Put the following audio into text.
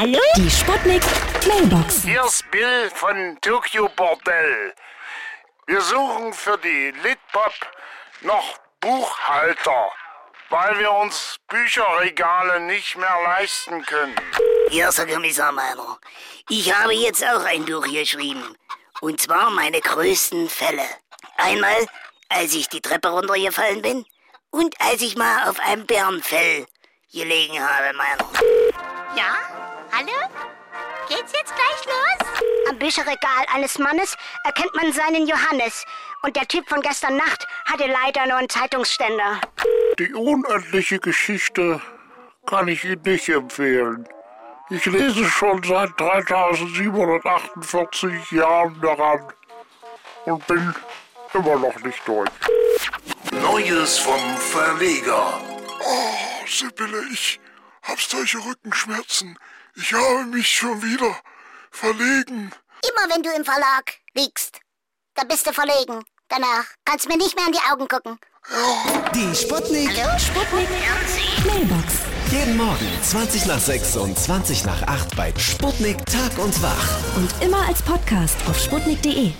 Hallo? Die Sputnik Mailbox. Hier ist Bill von Tokyo Bordell. Wir suchen für die Litpop noch Buchhalter, weil wir uns Bücherregale nicht mehr leisten können. Ja, Herr Kommissar Meiner. Ich habe jetzt auch ein Buch geschrieben. Und zwar meine größten Fälle. Einmal, als ich die Treppe runtergefallen bin und als ich mal auf einem Bärenfell gelegen habe, Meiner. Ja? Hallo? Geht's jetzt gleich los? Am Bücherregal eines Mannes erkennt man seinen Johannes. Und der Typ von gestern Nacht hatte leider nur einen Zeitungsständer. Die unendliche Geschichte kann ich Ihnen nicht empfehlen. Ich lese schon seit 3748 Jahren daran und bin immer noch nicht durch. Neues vom Verleger. Oh, Sibylle, ich hab solche Rückenschmerzen. Ich habe mich schon wieder verlegen. Immer wenn du im Verlag liegst, da bist du verlegen. Danach kannst du mir nicht mehr in die Augen gucken. Die Sputnik. Sputnik Mailbox. Jeden Morgen 20 nach 6 und 20 nach 8 bei Sputnik Tag und Wach. Und immer als Podcast auf sputnik.de.